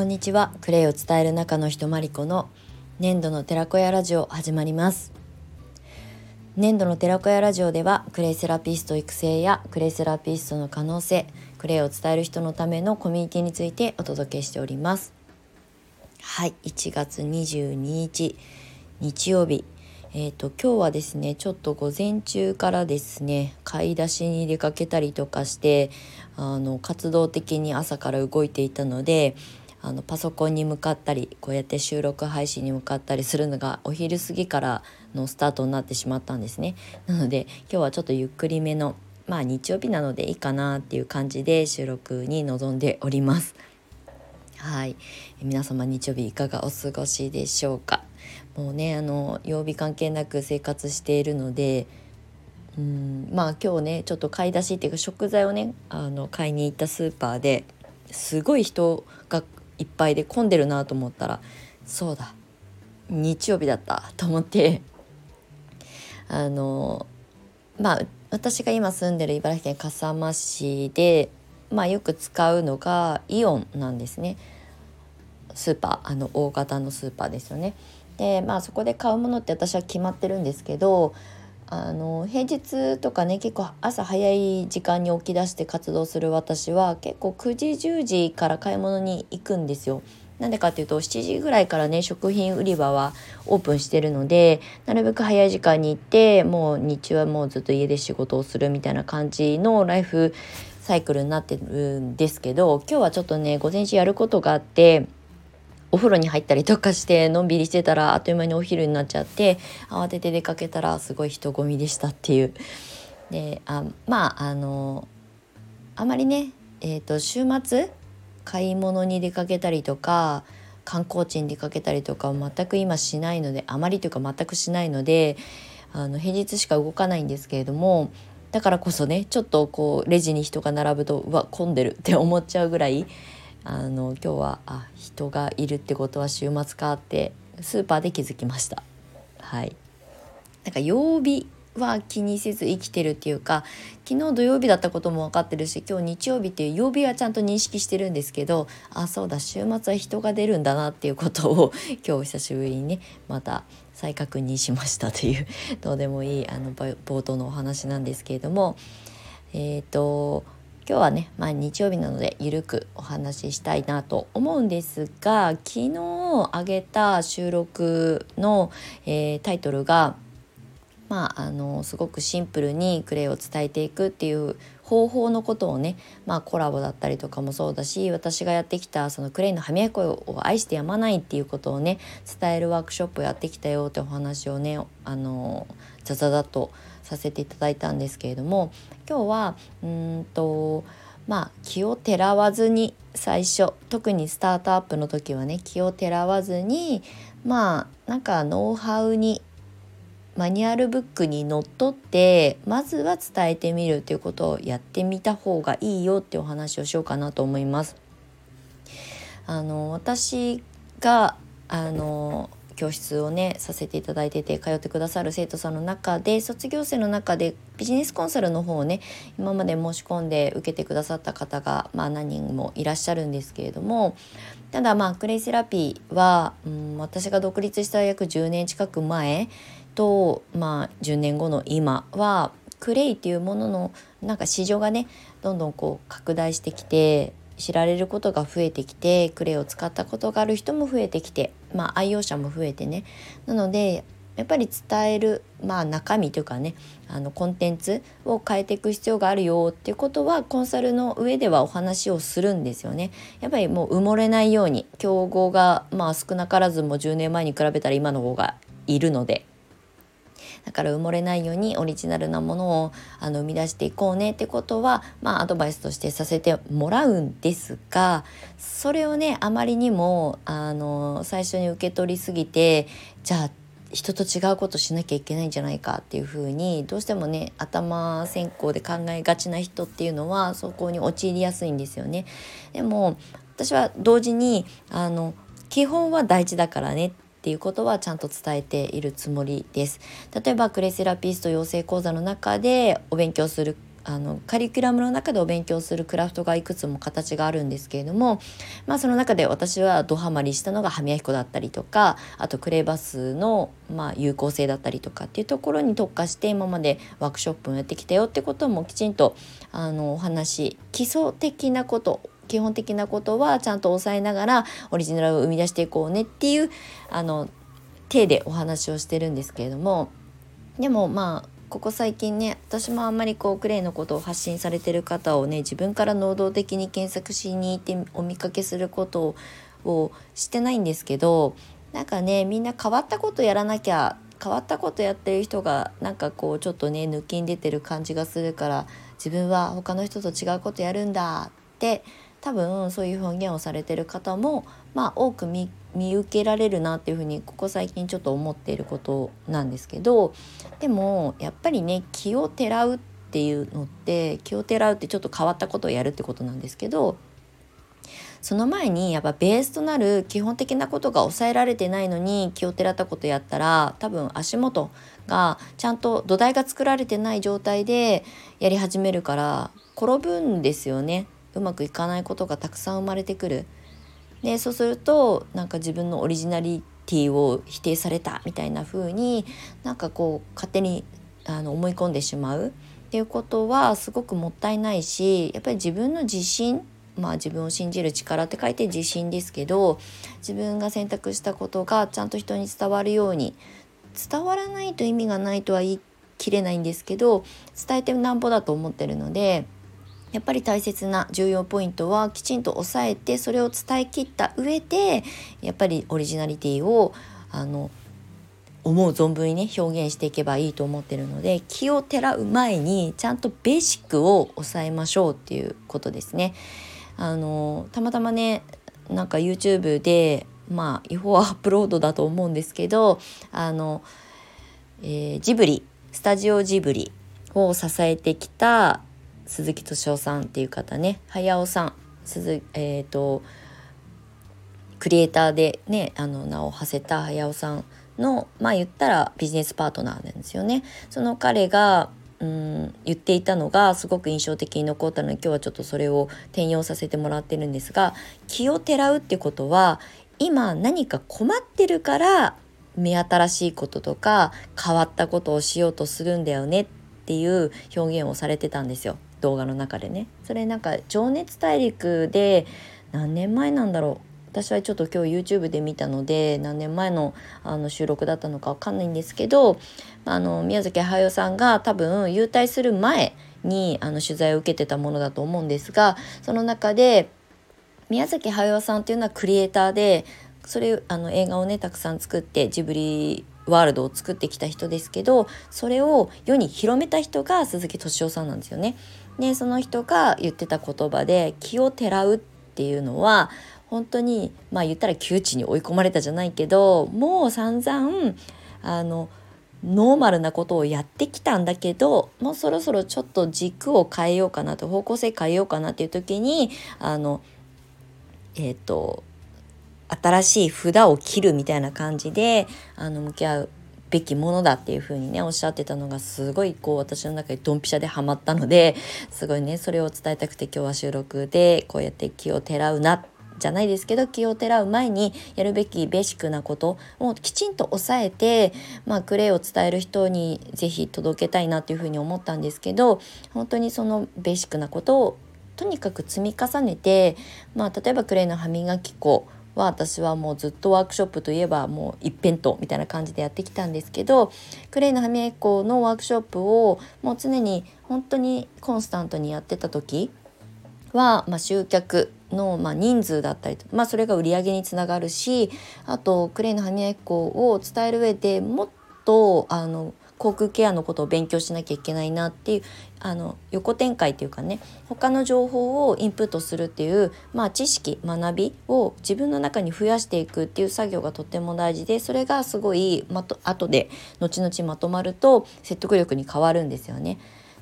こんにちは。クレイを伝える中の人まりこの粘土の寺子屋ラジオ始まります。粘土の寺子屋ラジオではクレイセラピスト育成やクレイセラピストの可能性クレイを伝える人のためのコミュニティについてお届けしております。はい1月22日日曜日。えーと、今日はですねちょっと午前中からですね買い出しに出かけたりとかしてあの活動的に朝から動いていたのであのパソコンに向かったりこうやって収録配信に向かったりするのがお昼過ぎからのスタートになってしまったんですね。なので今日はちょっとゆっくりめのまあ日曜日なのでいいかなっていう感じで収録に臨んでおります。はい皆様日曜日いかがお過ごしでしょうか？もうねあの曜日関係なく生活しているのでうんまあ今日ねちょっと買い出しっていうか食材をねあの買いに行ったスーパーですごい人がいっぱいで混んでるなと思ったらそうだ日曜日だった と思ってあのまあ私が今住んでる茨城県笠間市で、まあ、よく使うのがイオンなんですねスーパーあの大型のスーパーですよね。でまあそこで買うものって私は決まってるんですけどあの平日とかね結構朝早い時間に起き出して活動する私は結構9時10時から買い物に行くんですよ。なんでかっていうと7時ぐらいからね食品売り場はオープンしてるのでなるべく早い時間に行ってもう日中はもうずっと家で仕事をするみたいな感じのライフサイクルになってるんですけど今日はちょっとね午前中やることがあってお風呂に入ったりとかしてのんびりしてたらあっという間にお昼になっちゃって慌てて出かけたらすごい人混みでしたっていう。であまああのあまりね、えーと、週末買い物に出かけたりとか観光地に出かけたりとか全く今しないのであまりというか全くしないのであの平日しか動かないんですけれどもだからこそねちょっとこうレジに人が並ぶとうわ混んでるって思っちゃうぐらいあの今日はあ人がいるってことは週末かってスーパーで気づきました。はい。なんか曜日は気にせず生きてるっていうか昨日土曜日だったことも分かってるし今日日曜日っていう曜日はちゃんと認識してるんですけどあそうだ週末は人が出るんだなっていうことを 今日久しぶりにねまた再確認しましたというどうでもいいあの冒頭のお話なんですけれどもえっ、ー、と今日はね、まあ、日曜日なのでゆるくお話ししたいなと思うんですが昨日上げた収録の、えー、タイトルがまあ、あのすごくシンプルにクレイを伝えていくっていう方法のことをね、まあ、コラボだったりとかもそうだし私がやってきたそのクレイの歯磨き粉を愛してやまないっていうことをね伝えるワークショップやってきたよってお話をねあのザザザとさせていただいたんですけれども今日はうんとまあ気をてらわずに最初特にスタートアップの時はね気をてらわずにまあなんかノウハウにマニュアルブックにのっとってまずは伝えてみるっていうことをやってみた方がいいよってお話をしようかなと思います。あの私があの教室をねさせていただいてて通ってくださる生徒さんの中で卒業生の中でビジネスコンサルの方をね今まで申し込んで受けてくださった方が、まあ、何人もいらっしゃるんですけれどもただまあクレイセラピーは、うん、私が独立した約10年近く前と、まあ、10年後の今はクレイっていうもののなんか市場がねどんどんこう拡大してきて知られることが増えてきてクレイを使ったことがある人も増えてきて、まあ、愛用者も増えてねなのでやっぱり伝える、まあ、中身というかねあのコンテンツを変えていく必要があるよっていうことはコンサルの上ではお話をするんですよね。やっぱりもう埋もれないように競合がまあ少なからずも10年前に比べたら今の方がいるのでだから埋もれないようにオリジナルなものをあの生み出していこうねってことは、まあ、アドバイスとしてさせてもらうんですがそれをねあまりにもあの最初に受け取りすぎてじゃあ人と違うことしなきゃいけないんじゃないかっていうふうにどうしてもね頭先行で考えがちな人っていうのはそこに陥りやすいんですよね。でも私は同時にあの基本は大事だからねっっていうことはちゃんと伝えているつもりです。例えばクレセラピスト養成講座の中でお勉強するあのカリキュラムの中でお勉強するクラフトがいくつも形があるんですけれども、まあ、その中で私はドハマりしたのが歯磨き粉だったりとかあとクレーバスのま有効性だったりとかっていうところに特化して今までワークショップをやってきたよってこともきちんとあのお話基礎的なこと基本的なことはちゃんと抑えながらオリジナルを生み出していこうねっていうあの体でお話をしてるんですけれども。でもまあここ最近ね私もあんまりこうクレイのことを発信されてる方をね自分から能動的に検索しに行ってお見かけすることをしてないんですけどなんかねみんな変わったことやらなきゃ変わったことやってる人がなんかこうちょっとね抜きん出てる感じがするから自分は他の人と違うことやるんだって多分そういう表現をされてる方もまあ多く見受けられるなっていうふうにここ最近ちょっと思っていることなんですけどでもやっぱりね気をてらうっていうのって気をてらうってちょっと変わったことをやるってことなんですけどその前にやっぱベースとなる基本的なことが抑えられてないのに気をてらったことやったら多分足元がちゃんと土台が作られてない状態でやり始めるから転ぶんですよね。うまくいかないことがたくさん生まれてくる。でそうするとなんか自分のオリジナリティを否定されたみたいな風になんかこう勝手にあの思い込んでしまうっていうことはすごくもったいないしやっぱり自分の自信まあ自分を信じる力って書いて自信ですけど自分が選択したことがちゃんと人に伝わるように伝わらないと意味がないとは言い切れないんですけど伝えてなんぼだと思ってるので。やっぱり大切な重要ポイントはきちんと押さえてそれを伝えきった上でやっぱりオリジナリティをあの思う存分にね表現していけばいいと思ってるので気をてらう前にちゃんとベーシックを抑えましょうっていうことですね。あのたまたまねなんか YouTube でまあ違法アップロードだと思うんですけどあの、えー、ジブリスタジオジブリを支えてきた鈴木敏夫さんっていう方ね早尾さん鈴えっ、ー、とクリエイターでねあの名を馳せた早尾さんのまあ言ったらビジネスパートナーなんですよね。その彼がうん言っていたのがすごく印象的に残ったので今日はちょっとそれを転用させてもらってるんですが気をてらうってことは今何か困ってるから目新しいこととか変わったことをしようとするんだよねっていう表現をされてたんですよ。動画の中でねそれなんか「情熱大陸」で何年前なんだろう私はちょっと今日 YouTube で見たので何年前のあの収録だったのか分かんないんですけどあの宮崎駿さんが多分優退する前にあの取材を受けてたものだと思うんですがその中で宮崎駿さんっていうのはクリエイターでそれあの映画をねたくさん作ってジブリワールドを作ってきた人ですけどそれを世に広めた人が鈴木敏夫さんなんですよね。でその人が言ってた言葉で気をてらうっていうのは本当にまあ言ったら窮地に追い込まれたじゃないけどもう散々あのノーマルなことをやってきたんだけどもうそろそろちょっと軸を変えようかなと方向性変えようかなっていう時にあのえっ、ー、と新しい札を切るみたいな感じであの向き合うべきものだっていう風にねおっしゃってたのがすごいこう私の中でドンピシャでハマったのですごいねそれを伝えたくて今日は収録でこうやって気をてらうなじゃないですけど気をてらう前にやるべきベーシックなことをきちんと押さえて、まあ、クレイを伝える人に是非届けたいなっていうふうに思ったんですけど本当にそのベーシックなことをとにかく積み重ねて、まあ、例えばクレイの歯磨き粉は私はもうずっとワークショップといえばもう一辺倒みたいな感じでやってきたんですけどクレイの歯磨き粉のワークショップをもう常に本当にコンスタントにやってた時は、まあ、集客の、まあ、人数だったりまあ、それが売り上げにつながるしあとクレイの歯磨き粉を伝える上でもっとあの口腔ケアのことを勉強しなきゃいけないなっていうあの横展開っていうかね他の情報をインプットするっていう、まあ、知識学びを自分の中に増やしていくっていう作業がとっても大事でそれがすごいまと後で後々まとまると説得力に変わるんですよね。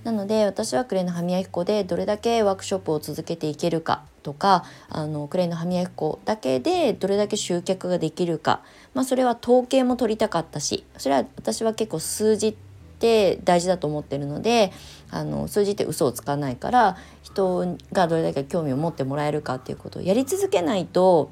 なので私はクレイの歯磨き粉でどれだけワークショップを続けていけるかとかあのクレイの歯磨き粉だけでどれだけ集客ができるか、まあ、それは統計も取りたかったしそれは私は結構数字って大事だと思ってるのであの数字って嘘をつかないから人がどれだけ興味を持ってもらえるかっていうことをやり続けないと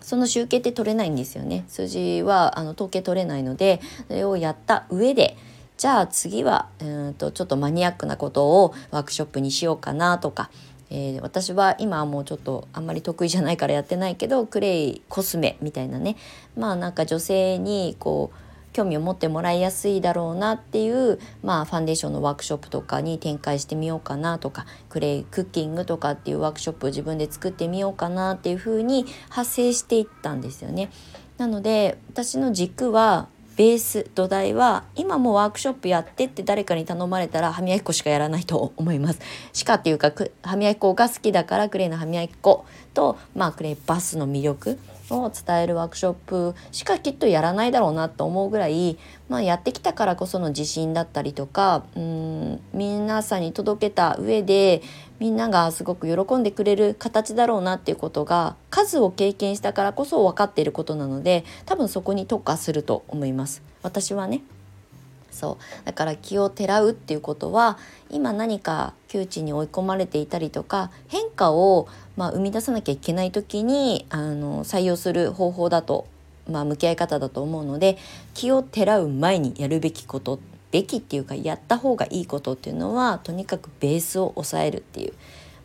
その集計って取れないんですよね。数字はあの統計取れないのでそれをやった上でじゃあ次はうんとちょっとマニアックなことをワークショップにしようかなとか。えー、私は今はもうちょっとあんまり得意じゃないからやってないけどクレイコスメみたいなね。まあなんか女性にこう興味を持ってもらいやすいだろうなっていう、まあ、ファンデーションのワークショップとかに展開してみようかなとか。クレイクッキングとかっていうワークショップを自分で作ってみようかなっていうふうに発生していったんですよね。なので私の軸はベース土台は今もワークショップやってって誰かに頼まれたら歯磨き粉しかやらないと思います。しかっていうか歯磨き粉が好きだからクレイの歯磨き粉と、まあ、クレイバスの魅力を伝えるワークショップしかきっとやらないだろうなと思うぐらい、まあ、やってきたからこその自信だったりとかうん皆さんに届けた上でみんながすごく喜んでくれる形だろうなっていうことが数を経験したからこそ分かっていることなので多分そこに特化すると思います私はね。そう。だから気をてらうっていうことは今何か窮地に追い込まれていたりとか変化を、まあ、生み出さなきゃいけない時にあの採用する方法だと、まあ、向き合い方だと思うので気をてらう前にやるべきことべきっていうかやった方がいいことっていうのはとにかくベースを抑えるっていう、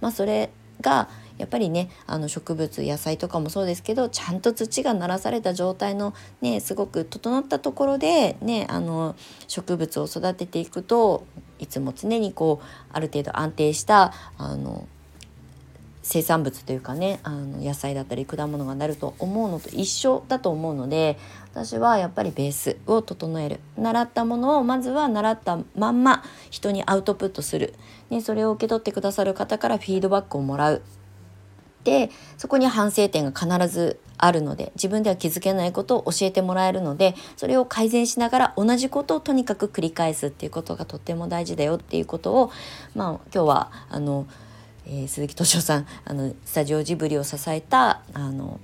まあ、それがやっぱりねあの植物野菜とかもそうですけどちゃんと土がならされた状態のねすごく整ったところでねあの植物を育てていくといつも常にこうある程度安定したあの生産物というかねあの野菜だったり果物がなると思うのと一緒だと思うので私はやっぱりベースを整える。習ったものをまずは習ったまんま人にアウトプットする、ね、それを受け取ってくださる方からフィードバックをもらう。てそこに反省点が必ずあるので自分では気づけないことを教えてもらえるのでそれを改善しながら同じことをとにかく繰り返すっていうことがとっても大事だよっていうことを、まあ、今日はあの、えー、鈴木敏夫さんあのスタジオジブリを支えたあの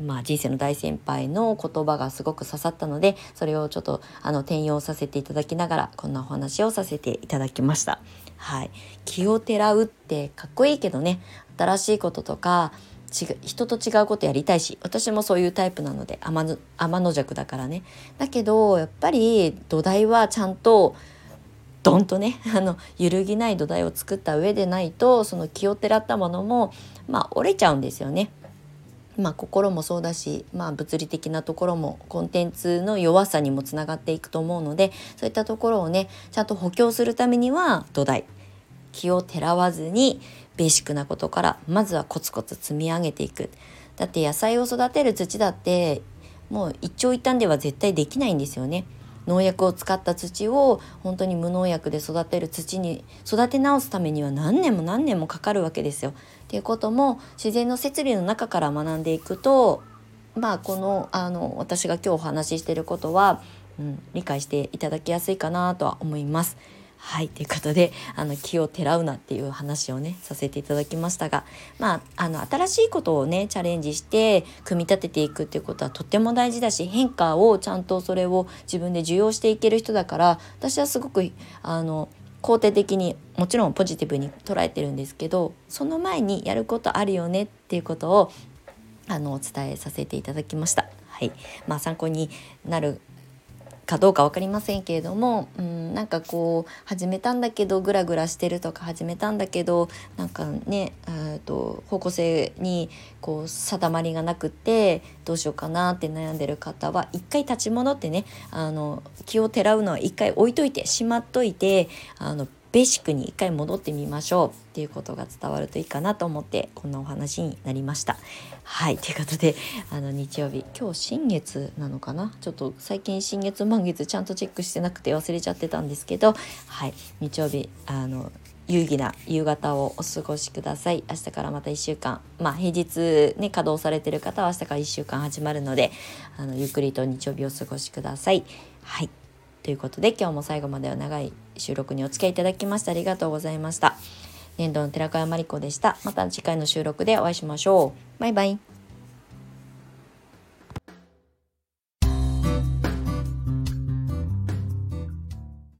まあ、人生の大先輩の言葉がすごく刺さったのでそれをちょっとあの転用させていただきながらこんなお話をさせていただきました。はい、気をてらうってかっこいいけどね新しいこととか人と違うことやりたいし私もそういうタイプなので天の天の弱だからねだけどやっぱり土台はちゃんとドンとね あの揺るぎない土台を作った上でないとその気をてらったものもまあ折れちゃうんですよね。まあ、心もそうだし、まあ、物理的なところもコンテンツの弱さにもつながっていくと思うのでそういったところをねちゃんと補強するためには土台気をてらわずにベーシックなことからまずはコツコツ積み上げていくだって野菜を育てる土だってもう一長一短では絶対できないんですよね農薬を使った土を本当に無農薬で育てる土に育て直すためには何年も何年もかかるわけですよ。っていうことも自然の摂理の中から学んでいくとまあこのあの私が今日お話ししてることは、うん、理解していただきやすいかなとは思います。はいということであの気をてらうなっていう話をねさせていただきましたがまああの新しいことをねチャレンジして組み立てていくっていうことはとっても大事だし変化をちゃんとそれを自分で受容していける人だから私はすごくあの肯定的にもちろんポジティブに捉えてるんですけどその前にやることあるよねっていうことをあのお伝えさせていただきました。はいまあ、参考になるかどうか分かりませんけれども、うん、なんかこう始めたんだけどグラグラしてるとか始めたんだけどなんかねと方向性にこう定まりがなくてどうしようかなって悩んでる方は一回立ち戻ってねあの気をてらうのは一回置いといてしまっといてあのベーシックに一回戻ってみましょうっていうことが伝わるといいかなと思ってこんなお話になりました。はい。ということであの日曜日今日新月なのかな？ちょっと最近新月満月ちゃんとチェックしてなくて忘れちゃってたんですけどはい。日曜日あの有意義な夕方をお過ごしください。明日からまた1週間まあ平日ね稼働されてる方は明日から1週間始まるのであのゆっくりと日曜日をお過ごしください。はい。ということで今日も最後までは長い収録にお付き合いいただきましてありがとうございました。年度の寺川真理子でした。また次回の収録でお会いしましょう。バイバイ。